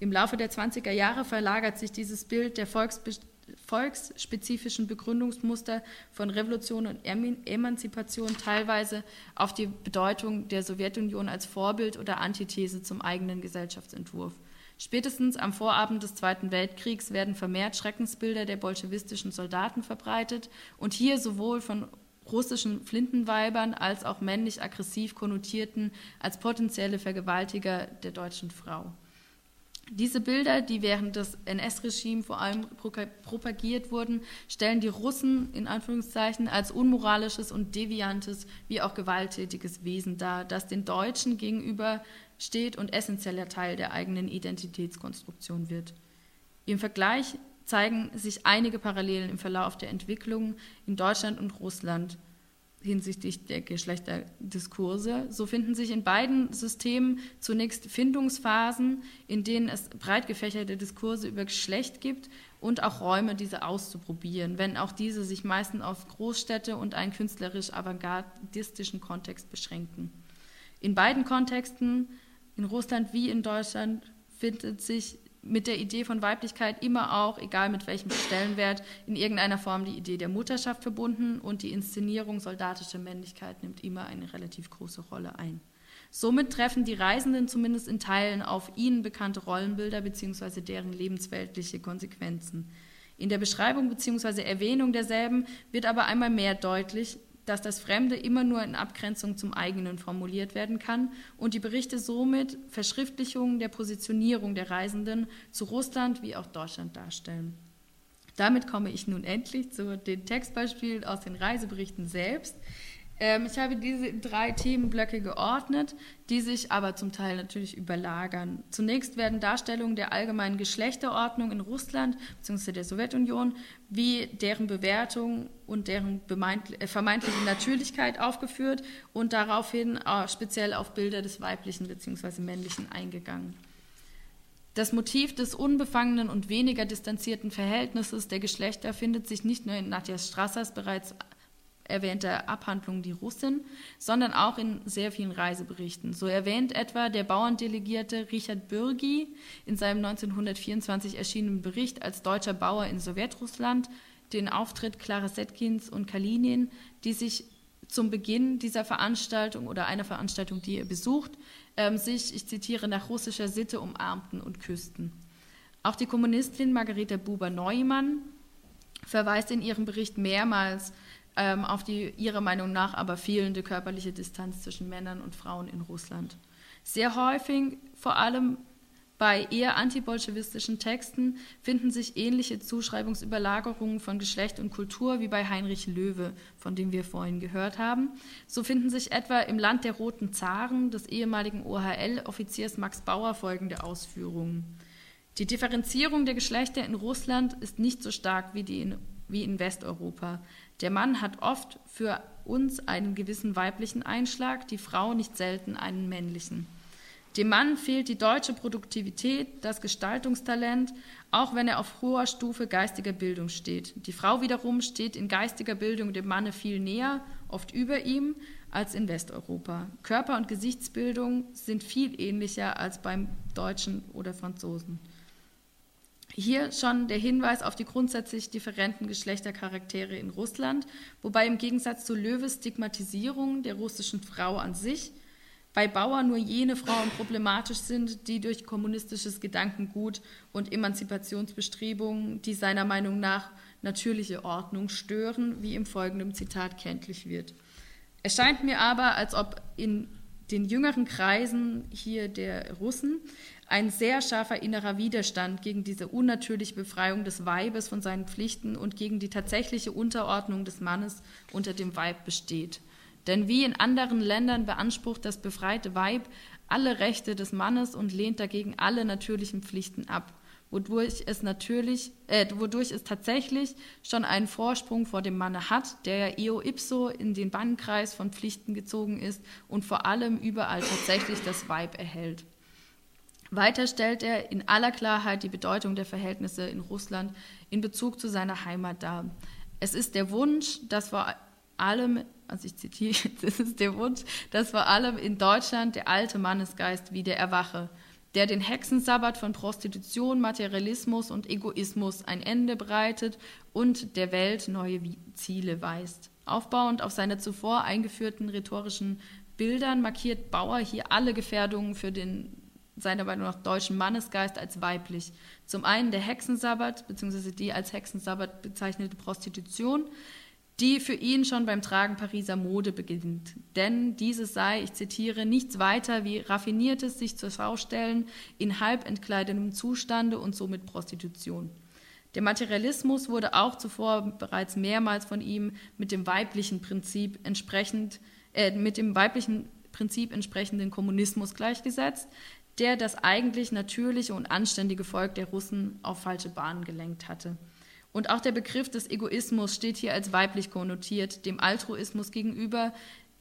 Im Laufe der 20er Jahre verlagert sich dieses Bild der volksbe volksspezifischen Begründungsmuster von Revolution und Emanzipation teilweise auf die Bedeutung der Sowjetunion als Vorbild oder Antithese zum eigenen Gesellschaftsentwurf. Spätestens am Vorabend des Zweiten Weltkriegs werden vermehrt Schreckensbilder der bolschewistischen Soldaten verbreitet und hier sowohl von russischen Flintenweibern als auch männlich aggressiv konnotierten als potenzielle Vergewaltiger der deutschen Frau. Diese Bilder, die während des NS-Regimes vor allem propagiert wurden, stellen die Russen in Anführungszeichen als unmoralisches und deviantes wie auch gewalttätiges Wesen dar, das den Deutschen gegenüber steht und essentieller Teil der eigenen Identitätskonstruktion wird. Im Vergleich zeigen sich einige Parallelen im Verlauf der Entwicklung in Deutschland und Russland hinsichtlich der Geschlechterdiskurse. So finden sich in beiden Systemen zunächst Findungsphasen, in denen es breit gefächerte Diskurse über Geschlecht gibt und auch Räume, diese auszuprobieren, wenn auch diese sich meistens auf Großstädte und einen künstlerisch avantgardistischen Kontext beschränken. In beiden Kontexten, in Russland wie in Deutschland, findet sich mit der Idee von Weiblichkeit immer auch, egal mit welchem Stellenwert, in irgendeiner Form die Idee der Mutterschaft verbunden und die Inszenierung soldatischer Männlichkeit nimmt immer eine relativ große Rolle ein. Somit treffen die Reisenden zumindest in Teilen auf ihnen bekannte Rollenbilder bzw. deren lebensweltliche Konsequenzen. In der Beschreibung bzw. Erwähnung derselben wird aber einmal mehr deutlich, dass das Fremde immer nur in Abgrenzung zum eigenen formuliert werden kann und die Berichte somit Verschriftlichungen der Positionierung der Reisenden zu Russland wie auch Deutschland darstellen. Damit komme ich nun endlich zu den Textbeispielen aus den Reiseberichten selbst. Ähm, ich habe diese drei Themenblöcke geordnet, die sich aber zum Teil natürlich überlagern. Zunächst werden Darstellungen der allgemeinen Geschlechterordnung in Russland bzw. der Sowjetunion wie deren Bewertung und deren äh, vermeintliche Natürlichkeit aufgeführt und daraufhin speziell auf Bilder des weiblichen bzw. männlichen eingegangen. Das Motiv des unbefangenen und weniger distanzierten Verhältnisses der Geschlechter findet sich nicht nur in Nadja Strassers bereits erwähnte Abhandlung Die Russin, sondern auch in sehr vielen Reiseberichten. So erwähnt etwa der Bauerndelegierte Richard Bürgi in seinem 1924 erschienenen Bericht als deutscher Bauer in Sowjetrussland den Auftritt Clara Setkins und Kalinin, die sich zum Beginn dieser Veranstaltung oder einer Veranstaltung, die er besucht, ähm, sich, ich zitiere, nach russischer Sitte umarmten und küssten. Auch die Kommunistin Margarete Buber-Neumann verweist in ihrem Bericht mehrmals ähm, auf die ihrer Meinung nach aber fehlende körperliche Distanz zwischen Männern und Frauen in Russland. Sehr häufig, vor allem Bei eher antibolschewistischen Texten finden sich ähnliche Zuschreibungsüberlagerungen von Geschlecht und Kultur wie bei Heinrich Löwe, von dem wir vorhin gehört haben. So finden sich etwa im Land der Roten Zaren des ehemaligen OHL-Offiziers Max Bauer folgende Ausführungen. Die Differenzierung der Geschlechter in Russland ist nicht so stark wie, die in, wie in Westeuropa. Der Mann hat oft für uns einen gewissen weiblichen Einschlag, die Frau nicht selten einen männlichen. Dem Mann fehlt die deutsche Produktivität, das Gestaltungstalent, auch wenn er auf hoher Stufe geistiger Bildung steht. Die Frau wiederum steht in geistiger Bildung dem Manne viel näher, oft über ihm, als in Westeuropa. Körper- und Gesichtsbildung sind viel ähnlicher als beim Deutschen oder Franzosen. Hier schon der Hinweis auf die grundsätzlich differenten Geschlechtercharaktere in Russland, wobei im Gegensatz zu Löwes Stigmatisierung der russischen Frau an sich bei Bauer nur jene Frauen problematisch sind, die durch kommunistisches Gedankengut und Emanzipationsbestrebungen die seiner Meinung nach natürliche Ordnung stören, wie im folgenden Zitat kenntlich wird. Es scheint mir aber, als ob in den jüngeren Kreisen hier der Russen ein sehr scharfer innerer Widerstand gegen diese unnatürliche Befreiung des Weibes von seinen Pflichten und gegen die tatsächliche Unterordnung des Mannes unter dem Weib besteht. Denn wie in anderen Ländern beansprucht das befreite Weib alle Rechte des Mannes und lehnt dagegen alle natürlichen Pflichten ab, wodurch es natürlich, äh, wodurch es tatsächlich schon einen Vorsprung vor dem Manne hat, der ja eo ipso in den Bannkreis von Pflichten gezogen ist und vor allem überall tatsächlich das Weib erhält. Weiter stellt er in aller Klarheit die Bedeutung der Verhältnisse in Russland in Bezug zu seiner Heimat dar. Es ist der Wunsch, dass vor allem also ich zitiere das ist der Wunsch, dass vor allem in Deutschland der alte Mannesgeist wieder erwache, der den Hexensabbat von Prostitution, Materialismus und Egoismus ein Ende bereitet und der Welt neue Ziele weist. Aufbauend auf seine zuvor eingeführten rhetorischen Bildern markiert Bauer hier alle Gefährdungen für den seiner Meinung nach deutschen Mannesgeist als weiblich. Zum einen der Hexensabbat, beziehungsweise die als Hexensabbat bezeichnete Prostitution, die für ihn schon beim Tragen Pariser Mode beginnt. Denn dieses sei, ich zitiere, nichts weiter wie raffiniertes sich zur Schau stellen in halb entkleidetem Zustande und somit Prostitution. Der Materialismus wurde auch zuvor bereits mehrmals von ihm mit dem weiblichen Prinzip entsprechend, äh, mit dem weiblichen Prinzip entsprechenden Kommunismus gleichgesetzt, der das eigentlich natürliche und anständige Volk der Russen auf falsche Bahnen gelenkt hatte. Und auch der Begriff des Egoismus steht hier als weiblich konnotiert, dem Altruismus gegenüber,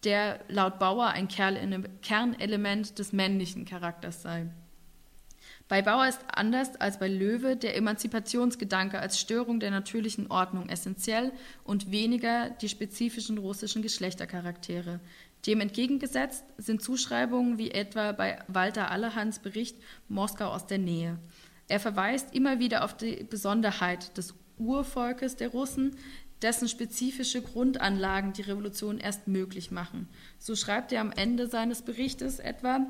der laut Bauer ein Kernelement des männlichen Charakters sei. Bei Bauer ist anders als bei Löwe der Emanzipationsgedanke als Störung der natürlichen Ordnung essentiell und weniger die spezifischen russischen Geschlechtercharaktere. Dem entgegengesetzt sind Zuschreibungen wie etwa bei Walter Allerhans Bericht Moskau aus der Nähe. Er verweist immer wieder auf die Besonderheit des Urvolkes der Russen, dessen spezifische Grundanlagen die Revolution erst möglich machen. So schreibt er am Ende seines Berichtes etwa,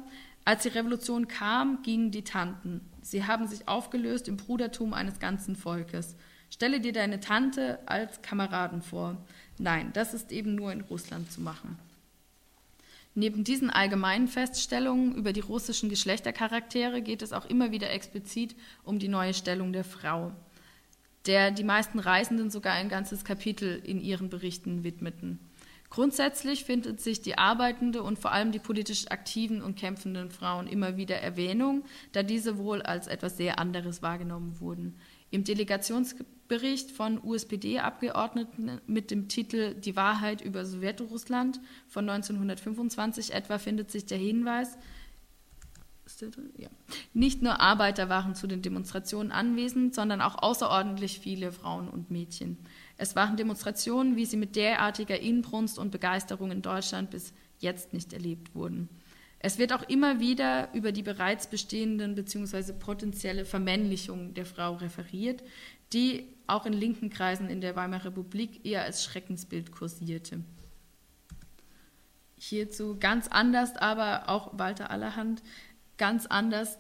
als die Revolution kam, gingen die Tanten. Sie haben sich aufgelöst im Brudertum eines ganzen Volkes. Stelle dir deine Tante als Kameraden vor. Nein, das ist eben nur in Russland zu machen. Neben diesen allgemeinen Feststellungen über die russischen Geschlechtercharaktere geht es auch immer wieder explizit um die neue Stellung der Frau der die meisten Reisenden sogar ein ganzes Kapitel in ihren Berichten widmeten. Grundsätzlich findet sich die arbeitende und vor allem die politisch aktiven und kämpfenden Frauen immer wieder Erwähnung, da diese wohl als etwas sehr anderes wahrgenommen wurden. Im Delegationsbericht von USPD-Abgeordneten mit dem Titel Die Wahrheit über Sowjetrussland von 1925 etwa findet sich der Hinweis, ja. Nicht nur Arbeiter waren zu den Demonstrationen anwesend, sondern auch außerordentlich viele Frauen und Mädchen. Es waren Demonstrationen, wie sie mit derartiger Inbrunst und Begeisterung in Deutschland bis jetzt nicht erlebt wurden. Es wird auch immer wieder über die bereits bestehenden bzw. potenzielle Vermännlichung der Frau referiert, die auch in linken Kreisen in der Weimarer Republik eher als Schreckensbild kursierte. Hierzu ganz anders, aber auch Walter Allerhand ganz anders,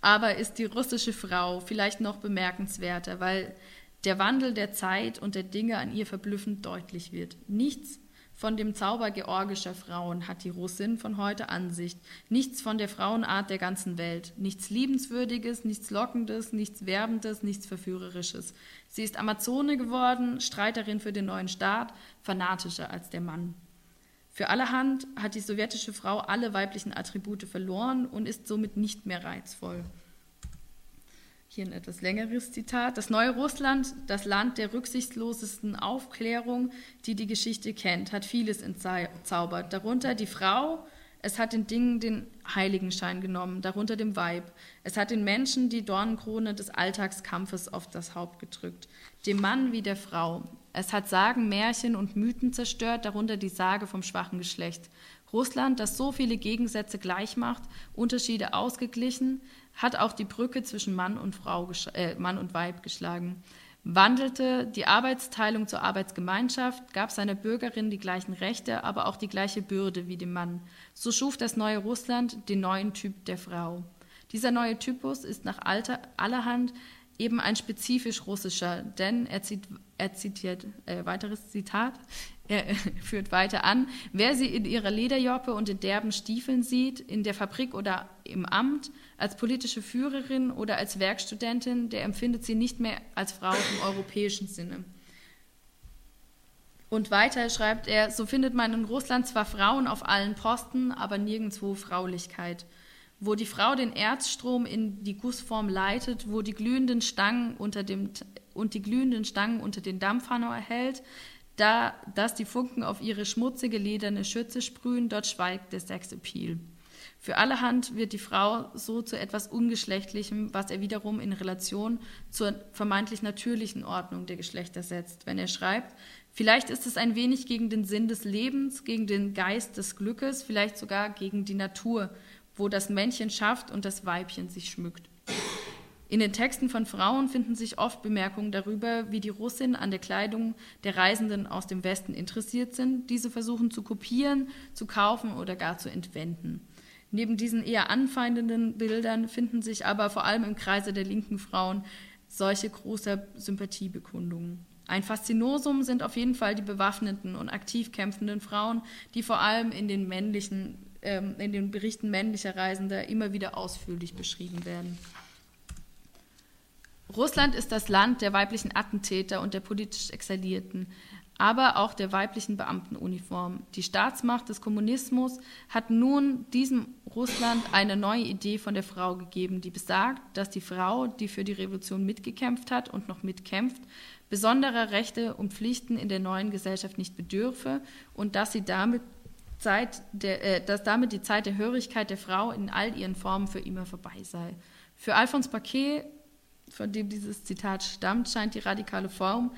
aber ist die russische Frau vielleicht noch bemerkenswerter, weil der Wandel der Zeit und der Dinge an ihr verblüffend deutlich wird. Nichts, von dem Zauber georgischer Frauen hat die Russin von heute Ansicht, nichts von der Frauenart der ganzen Welt, nichts Liebenswürdiges, nichts Lockendes, nichts Werbendes, nichts Verführerisches. Sie ist Amazone geworden, Streiterin für den neuen Staat, fanatischer als der Mann. Für allerhand hat die sowjetische Frau alle weiblichen Attribute verloren und ist somit nicht mehr reizvoll. Hier ein etwas längeres Zitat. Das neue Russland, das Land der rücksichtslosesten Aufklärung, die die Geschichte kennt, hat vieles entzaubert. Darunter die Frau, es hat den Dingen den Heiligenschein genommen, darunter dem Weib. Es hat den Menschen die Dornenkrone des Alltagskampfes auf das Haupt gedrückt, dem Mann wie der Frau. Es hat Sagen, Märchen und Mythen zerstört, darunter die Sage vom schwachen Geschlecht. Russland, das so viele Gegensätze gleich macht, Unterschiede ausgeglichen, hat auch die Brücke zwischen Mann und, Frau, äh, Mann und Weib geschlagen, wandelte die Arbeitsteilung zur Arbeitsgemeinschaft, gab seiner Bürgerin die gleichen Rechte, aber auch die gleiche Bürde wie dem Mann. So schuf das neue Russland den neuen Typ der Frau. Dieser neue Typus ist nach alter, allerhand eben ein spezifisch russischer, denn er, zieht, er zitiert, äh, weiteres Zitat, er führt weiter an, wer sie in ihrer Lederjoppe und in derben Stiefeln sieht, in der Fabrik oder im Amt, als politische Führerin oder als Werkstudentin, der empfindet sie nicht mehr als Frau im europäischen Sinne. Und weiter schreibt er, so findet man in Russland zwar Frauen auf allen Posten, aber nirgendwo Fraulichkeit. Wo die Frau den Erzstrom in die Gussform leitet, wo die glühenden Stangen unter dem, und die glühenden Stangen unter den Dampfhammer erhält, da, dass die Funken auf ihre schmutzige lederne Schürze sprühen, dort schweigt der Sexappeal. Für allerhand wird die Frau so zu etwas Ungeschlechtlichem, was er wiederum in Relation zur vermeintlich natürlichen Ordnung der Geschlechter setzt, wenn er schreibt, vielleicht ist es ein wenig gegen den Sinn des Lebens, gegen den Geist des Glückes, vielleicht sogar gegen die Natur, wo das Männchen schafft und das Weibchen sich schmückt. In den Texten von Frauen finden sich oft Bemerkungen darüber, wie die Russinnen an der Kleidung der Reisenden aus dem Westen interessiert sind, diese versuchen zu kopieren, zu kaufen oder gar zu entwenden. Neben diesen eher anfeindenden Bildern finden sich aber vor allem im Kreise der linken Frauen solche große Sympathiebekundungen. Ein Faszinosum sind auf jeden Fall die bewaffneten und aktiv kämpfenden Frauen, die vor allem in den männlichen, ähm, in den Berichten männlicher Reisender immer wieder ausführlich beschrieben werden. Russland ist das Land der weiblichen Attentäter und der politisch Exilierten, aber auch der weiblichen Beamtenuniform. Die Staatsmacht des Kommunismus hat nun diesem Russland eine neue Idee von der Frau gegeben, die besagt, dass die Frau, die für die Revolution mitgekämpft hat und noch mitkämpft, besonderer Rechte und Pflichten in der neuen Gesellschaft nicht bedürfe und dass sie damit Zeit der, äh, dass damit die Zeit der Hörigkeit der Frau in all ihren Formen für immer vorbei sei. Für Alphonse Paquet von dem dieses Zitat stammt, scheint die radikale Form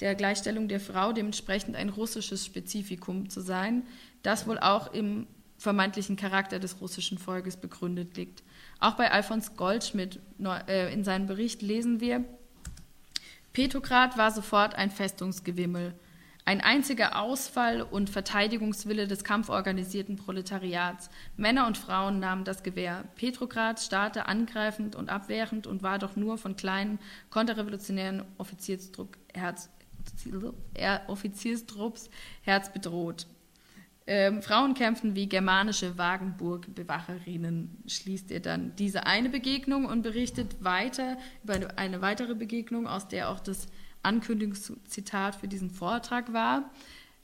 der Gleichstellung der Frau dementsprechend ein russisches Spezifikum zu sein, das wohl auch im vermeintlichen Charakter des russischen Volkes begründet liegt. Auch bei Alfons Goldschmidt äh, in seinem Bericht lesen wir, Petrograd war sofort ein Festungsgewimmel. Ein einziger Ausfall und Verteidigungswille des kampforganisierten Proletariats. Männer und Frauen nahmen das Gewehr. Petrograd starrte angreifend und abwehrend und war doch nur von kleinen konterrevolutionären Offizierstrupps Herz bedroht. Ähm, Frauen kämpften wie germanische Wagenburg-Bewacherinnen, schließt er dann diese eine Begegnung und berichtet weiter über eine weitere Begegnung, aus der auch das Ankündigungszitat für diesen Vortrag war.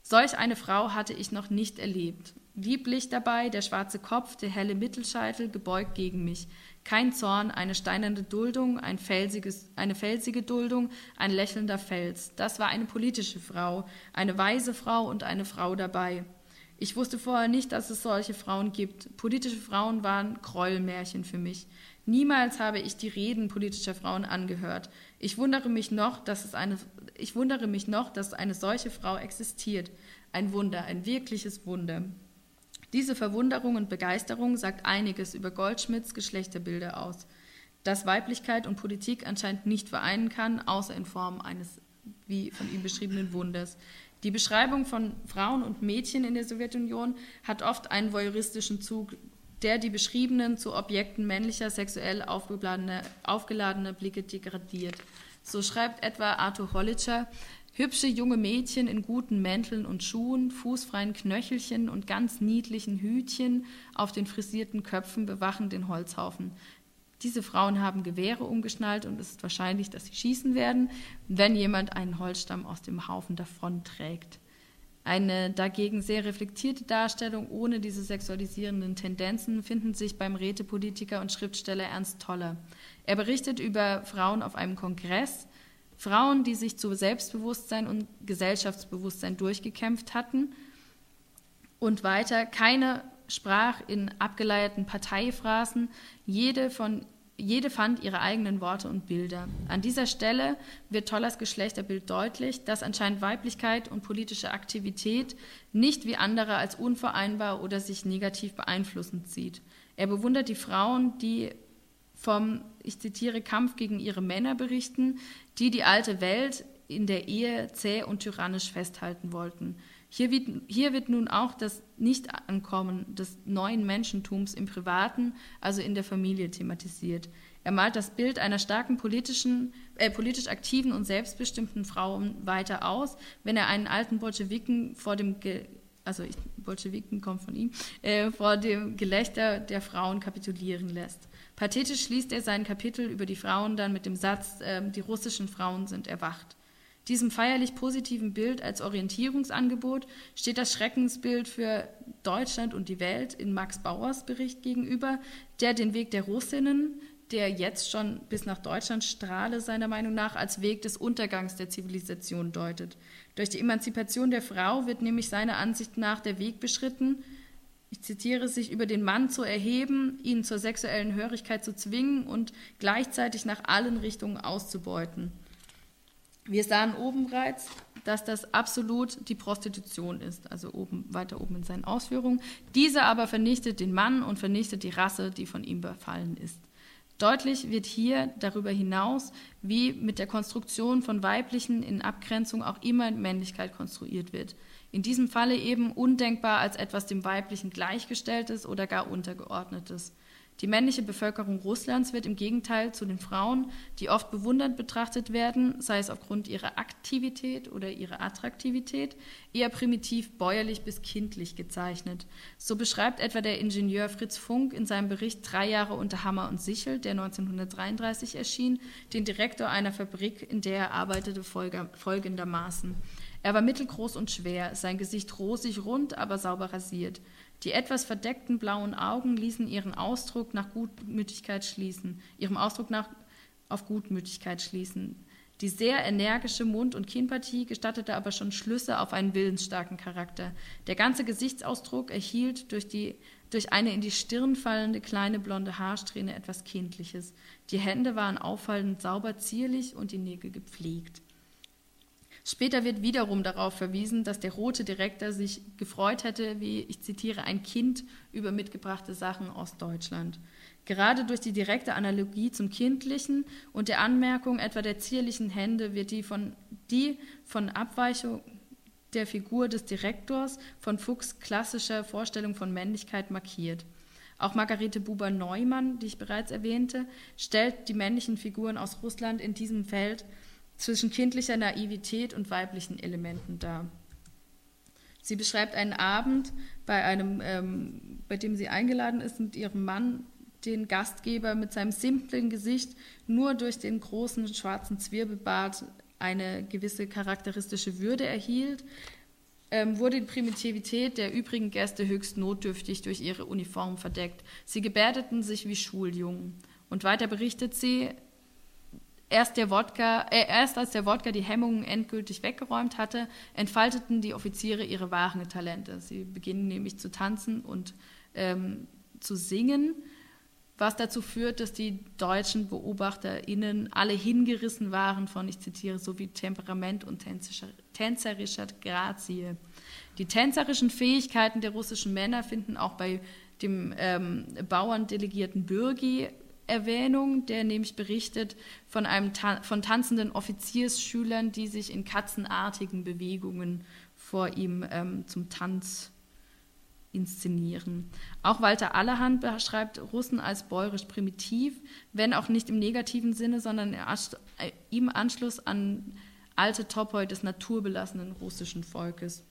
Solch eine Frau hatte ich noch nicht erlebt. Lieblich dabei, der schwarze Kopf, der helle Mittelscheitel, gebeugt gegen mich. Kein Zorn, eine steinerne Duldung, ein eine felsige Duldung, ein lächelnder Fels. Das war eine politische Frau, eine weise Frau und eine Frau dabei. Ich wusste vorher nicht, dass es solche Frauen gibt. Politische Frauen waren Gräuelmärchen für mich. Niemals habe ich die Reden politischer Frauen angehört. Ich wundere mich noch, dass es eine, ich wundere mich noch, dass eine solche Frau existiert. Ein Wunder, ein wirkliches Wunder. Diese Verwunderung und Begeisterung sagt einiges über Goldschmidts Geschlechterbilder aus, dass Weiblichkeit und Politik anscheinend nicht vereinen kann, außer in Form eines wie von ihm beschriebenen Wunders. Die Beschreibung von Frauen und Mädchen in der Sowjetunion hat oft einen voyeuristischen Zug, der die beschriebenen zu Objekten männlicher, sexuell aufgeladener, aufgeladener Blicke degradiert. So schreibt etwa Arthur Hollitscher, Hübsche junge Mädchen in guten Mänteln und Schuhen, fußfreien Knöchelchen und ganz niedlichen Hütchen auf den frisierten Köpfen bewachen den Holzhaufen. Diese Frauen haben Gewehre umgeschnallt und es ist wahrscheinlich, dass sie schießen werden, wenn jemand einen Holzstamm aus dem Haufen davonträgt. Eine dagegen sehr reflektierte Darstellung ohne diese sexualisierenden Tendenzen finden sich beim Rätepolitiker und Schriftsteller Ernst Toller. Er berichtet über Frauen auf einem Kongress, Frauen, die sich zu Selbstbewusstsein und Gesellschaftsbewusstsein durchgekämpft hatten und weiter, keine sprach in abgeleierten Parteiphrasen, jede, von, jede fand ihre eigenen Worte und Bilder. An dieser Stelle wird Tollers Geschlechterbild deutlich, dass anscheinend Weiblichkeit und politische Aktivität nicht wie andere als unvereinbar oder sich negativ beeinflussend sieht. Er bewundert die Frauen, die vom, ich zitiere, Kampf gegen ihre Männer berichten, die die alte Welt in der Ehe zäh und tyrannisch festhalten wollten. Hier wird, hier wird nun auch das Nichtankommen des neuen Menschentums im Privaten, also in der Familie, thematisiert. Er malt das Bild einer starken politischen, äh, politisch aktiven und selbstbestimmten Frau weiter aus, wenn er einen alten Bolschewiken vor dem Ge also ich, Bolschewiken kommt von ihm, äh, vor dem Gelächter der Frauen kapitulieren lässt. Pathetisch schließt er sein Kapitel über die Frauen dann mit dem Satz, äh, die russischen Frauen sind erwacht. Diesem feierlich positiven Bild als Orientierungsangebot steht das Schreckensbild für Deutschland und die Welt in Max Bauers Bericht gegenüber, der den Weg der Russinnen, der jetzt schon bis nach Deutschland strahle, seiner Meinung nach als Weg des Untergangs der Zivilisation deutet. Durch die Emanzipation der Frau wird nämlich seiner Ansicht nach der Weg beschritten, ich zitiere, sich über den Mann zu erheben, ihn zur sexuellen Hörigkeit zu zwingen und gleichzeitig nach allen Richtungen auszubeuten. Wir sahen oben bereits, dass das absolut die Prostitution ist, also oben, weiter oben in seinen Ausführungen. Diese aber vernichtet den Mann und vernichtet die Rasse, die von ihm befallen ist. Deutlich wird hier darüber hinaus, wie mit der Konstruktion von Weiblichen in Abgrenzung auch immer Männlichkeit konstruiert wird in diesem Falle eben undenkbar als etwas dem Weiblichen gleichgestelltes oder gar untergeordnetes. Die männliche Bevölkerung Russlands wird im Gegenteil zu den Frauen, die oft bewundernd betrachtet werden, sei es aufgrund ihrer Aktivität oder ihrer Attraktivität, eher primitiv bäuerlich bis kindlich gezeichnet. So beschreibt etwa der Ingenieur Fritz Funk in seinem Bericht Drei Jahre unter Hammer und Sichel, der 1933 erschien, den Direktor einer Fabrik, in der er arbeitete, folgendermaßen. Er war mittelgroß und schwer, sein Gesicht rosig rund, aber sauber rasiert. Die etwas verdeckten blauen Augen ließen ihren Ausdruck nach Gutmütigkeit schließen, ihrem Ausdruck nach auf Gutmütigkeit schließen. Die sehr energische Mund- und Kinnpartie gestattete aber schon Schlüsse auf einen willensstarken Charakter. Der ganze Gesichtsausdruck erhielt durch, die, durch eine in die Stirn fallende kleine blonde Haarsträhne etwas Kindliches. Die Hände waren auffallend sauber, zierlich und die Nägel gepflegt. Später wird wiederum darauf verwiesen, dass der rote Direktor sich gefreut hätte, wie ich zitiere, ein Kind über mitgebrachte Sachen aus Deutschland. Gerade durch die direkte Analogie zum Kindlichen und der Anmerkung etwa der zierlichen Hände wird die von, die von Abweichung der Figur des Direktors von Fuchs klassischer Vorstellung von Männlichkeit markiert. Auch Margarete Buber-Neumann, die ich bereits erwähnte, stellt die männlichen Figuren aus Russland in diesem Feld zwischen kindlicher Naivität und weiblichen Elementen dar. Sie beschreibt einen Abend, bei, einem, ähm, bei dem sie eingeladen ist, mit ihrem Mann den Gastgeber mit seinem simplen Gesicht nur durch den großen schwarzen Zwirbelbart eine gewisse charakteristische Würde erhielt, ähm, wurde die Primitivität der übrigen Gäste höchst notdürftig durch ihre Uniform verdeckt. Sie gebärdeten sich wie Schuljungen. Und weiter berichtet sie, Erst, der Wodka, äh, erst als der Wodka die Hemmungen endgültig weggeräumt hatte, entfalteten die Offiziere ihre wahren Talente. Sie beginnen nämlich zu tanzen und ähm, zu singen, was dazu führt, dass die deutschen BeobachterInnen alle hingerissen waren von, ich zitiere, so wie Temperament und tänzerischer, tänzerischer Grazie. Die tänzerischen Fähigkeiten der russischen Männer finden auch bei dem ähm, Bauerndelegierten Bürgi Erwähnung, der nämlich berichtet von, einem von tanzenden Offiziersschülern, die sich in katzenartigen Bewegungen vor ihm ähm, zum Tanz inszenieren. Auch Walter Allerhand beschreibt Russen als bäuerisch primitiv, wenn auch nicht im negativen Sinne, sondern im Anschluss an alte Topoi des naturbelassenen russischen Volkes.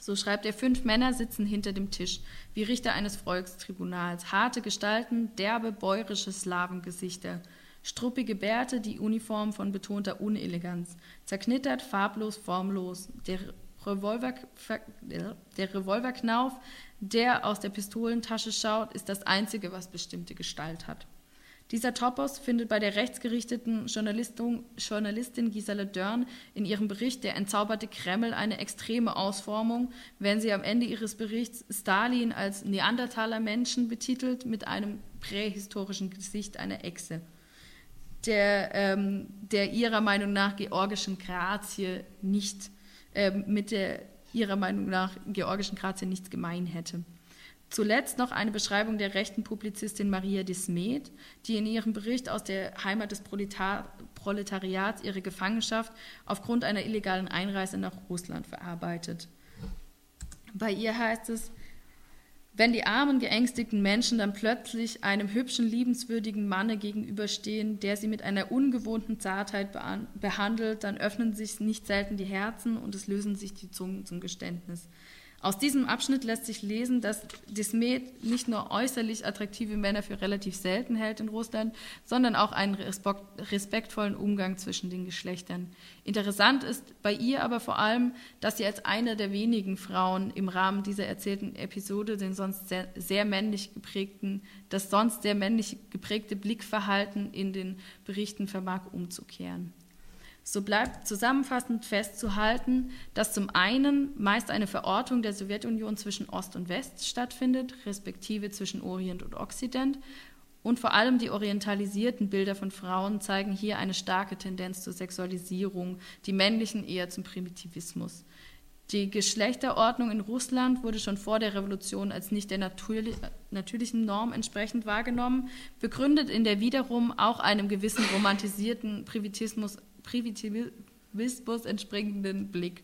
So schreibt er, fünf Männer sitzen hinter dem Tisch, wie Richter eines Volkstribunals, harte Gestalten, derbe, bäuerische Slawengesichter, struppige Bärte, die Uniform von betonter Uneleganz, zerknittert, farblos, formlos, der, Revolver, der Revolverknauf, der aus der Pistolentasche schaut, ist das Einzige, was bestimmte Gestalt hat. Dieser Topos findet bei der rechtsgerichteten Journalistin Gisela Dörn in ihrem Bericht Der entzauberte Kreml eine extreme Ausformung, wenn sie am Ende ihres Berichts Stalin als Neandertaler Menschen betitelt mit einem prähistorischen Gesicht einer Echse, der, ähm, der ihrer Meinung nach georgischen Grazie nicht, äh, mit der ihrer Meinung nach georgischen Grazie nichts gemein hätte. Zuletzt noch eine Beschreibung der rechten Publizistin Maria Dismet, die in ihrem Bericht aus der Heimat des Proletar Proletariats ihre Gefangenschaft aufgrund einer illegalen Einreise nach Russland verarbeitet. Bei ihr heißt es, wenn die armen, geängstigten Menschen dann plötzlich einem hübschen, liebenswürdigen Manne gegenüberstehen, der sie mit einer ungewohnten Zartheit behandelt, dann öffnen sich nicht selten die Herzen und es lösen sich die Zungen zum Geständnis. Aus diesem Abschnitt lässt sich lesen, dass Dismet nicht nur äußerlich attraktive Männer für relativ selten hält in Russland, sondern auch einen respektvollen Umgang zwischen den Geschlechtern. Interessant ist bei ihr aber vor allem, dass sie als eine der wenigen Frauen im Rahmen dieser erzählten Episode den sonst sehr, sehr männlich geprägten, das sonst sehr männlich geprägte Blickverhalten in den Berichten vermag umzukehren. So bleibt zusammenfassend festzuhalten, dass zum einen meist eine Verortung der Sowjetunion zwischen Ost und West stattfindet, respektive zwischen Orient und Okzident, und vor allem die orientalisierten Bilder von Frauen zeigen hier eine starke Tendenz zur Sexualisierung, die männlichen eher zum Primitivismus. Die Geschlechterordnung in Russland wurde schon vor der Revolution als nicht der natürlichen Norm entsprechend wahrgenommen, begründet in der wiederum auch einem gewissen romantisierten Privitismus Primitivismus entspringenden Blick,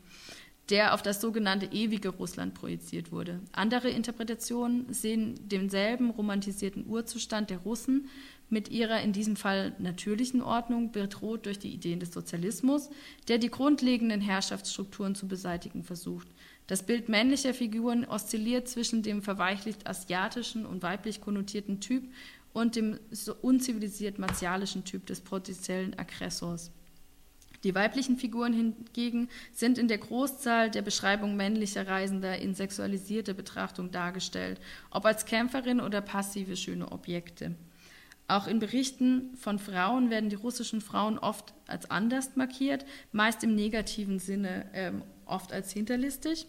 der auf das sogenannte ewige Russland projiziert wurde. Andere Interpretationen sehen denselben romantisierten Urzustand der Russen mit ihrer in diesem Fall natürlichen Ordnung bedroht durch die Ideen des Sozialismus, der die grundlegenden Herrschaftsstrukturen zu beseitigen versucht. Das Bild männlicher Figuren oszilliert zwischen dem verweichlicht asiatischen und weiblich konnotierten Typ und dem unzivilisiert martialischen Typ des potenziellen Aggressors. Die weiblichen Figuren hingegen sind in der Großzahl der Beschreibung männlicher Reisender in sexualisierter Betrachtung dargestellt, ob als Kämpferin oder passive schöne Objekte. Auch in Berichten von Frauen werden die russischen Frauen oft als anders markiert, meist im negativen Sinne, äh, oft als hinterlistig.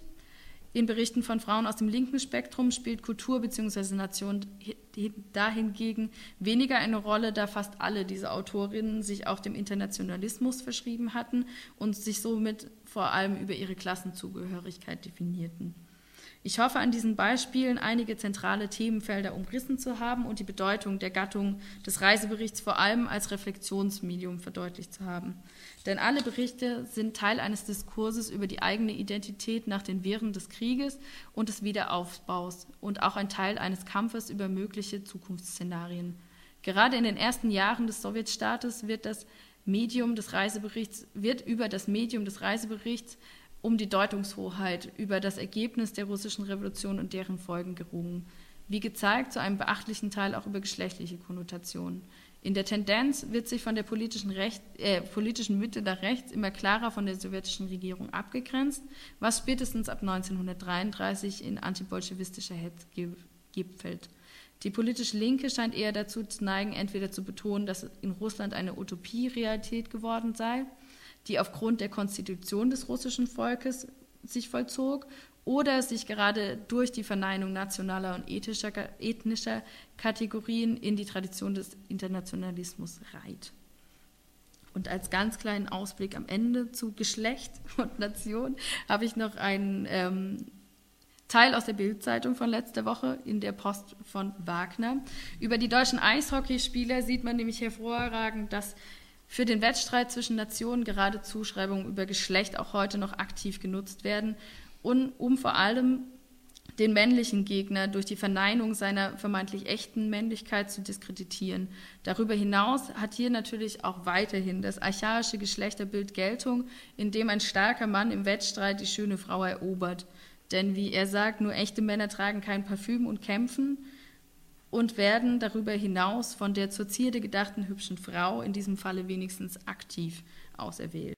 In Berichten von Frauen aus dem linken Spektrum spielt Kultur bzw. Nation dahingegen weniger eine Rolle, da fast alle diese Autorinnen sich auch dem Internationalismus verschrieben hatten und sich somit vor allem über ihre Klassenzugehörigkeit definierten. Ich hoffe, an diesen Beispielen einige zentrale Themenfelder umrissen zu haben und die Bedeutung der Gattung des Reiseberichts vor allem als Reflexionsmedium verdeutlicht zu haben. Denn alle Berichte sind Teil eines Diskurses über die eigene Identität nach den Wehren des Krieges und des Wiederaufbaus und auch ein Teil eines Kampfes über mögliche Zukunftsszenarien. Gerade in den ersten Jahren des Sowjetstaates wird das Medium des Reiseberichts wird über das Medium des Reiseberichts um die Deutungshoheit über das Ergebnis der russischen Revolution und deren Folgen gerungen. Wie gezeigt, zu einem beachtlichen Teil auch über geschlechtliche Konnotationen. In der Tendenz wird sich von der politischen, Recht, äh, politischen Mitte nach rechts immer klarer von der sowjetischen Regierung abgegrenzt, was spätestens ab 1933 in antibolschewistischer Hetze gipfelt. Die politische Linke scheint eher dazu zu neigen, entweder zu betonen, dass in Russland eine Utopie Realität geworden sei, die aufgrund der Konstitution des russischen Volkes sich vollzog oder sich gerade durch die Verneinung nationaler und ethischer, ethnischer Kategorien in die Tradition des Internationalismus reiht. Und als ganz kleinen Ausblick am Ende zu Geschlecht und Nation habe ich noch einen ähm, Teil aus der Bildzeitung von letzter Woche in der Post von Wagner. Über die deutschen Eishockeyspieler sieht man nämlich hervorragend, dass für den Wettstreit zwischen Nationen gerade Zuschreibungen über Geschlecht auch heute noch aktiv genutzt werden, und, um vor allem den männlichen Gegner durch die Verneinung seiner vermeintlich echten Männlichkeit zu diskreditieren. Darüber hinaus hat hier natürlich auch weiterhin das archaische Geschlechterbild Geltung, in dem ein starker Mann im Wettstreit die schöne Frau erobert. Denn wie er sagt, nur echte Männer tragen kein Parfüm und kämpfen und werden darüber hinaus von der zur Zierde gedachten hübschen Frau, in diesem Falle wenigstens aktiv, auserwählt.